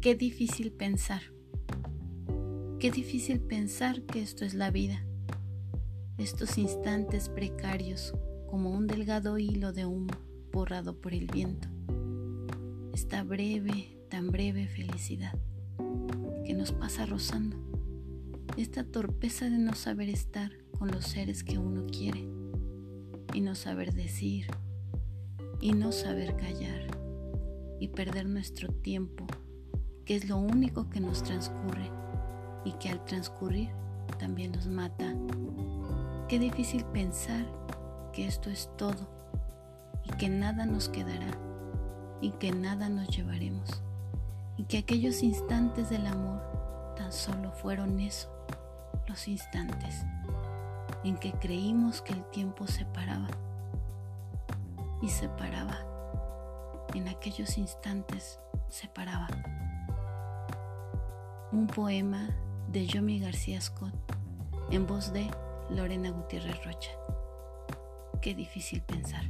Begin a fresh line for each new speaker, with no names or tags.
Qué difícil pensar. Qué difícil pensar que esto es la vida. Estos instantes precarios como un delgado hilo de humo borrado por el viento. Esta breve, tan breve felicidad que nos pasa rozando. Esta torpeza de no saber estar con los seres que uno quiere y no saber decir y no saber callar y perder nuestro tiempo que es lo único que nos transcurre y que al transcurrir también nos mata. Qué difícil pensar que esto es todo y que nada nos quedará y que nada nos llevaremos y que aquellos instantes del amor tan solo fueron eso, los instantes en que creímos que el tiempo se paraba y se paraba, en aquellos instantes se paraba un poema de Yomi García Scott en voz de Lorena Gutiérrez Rocha. Qué difícil pensar.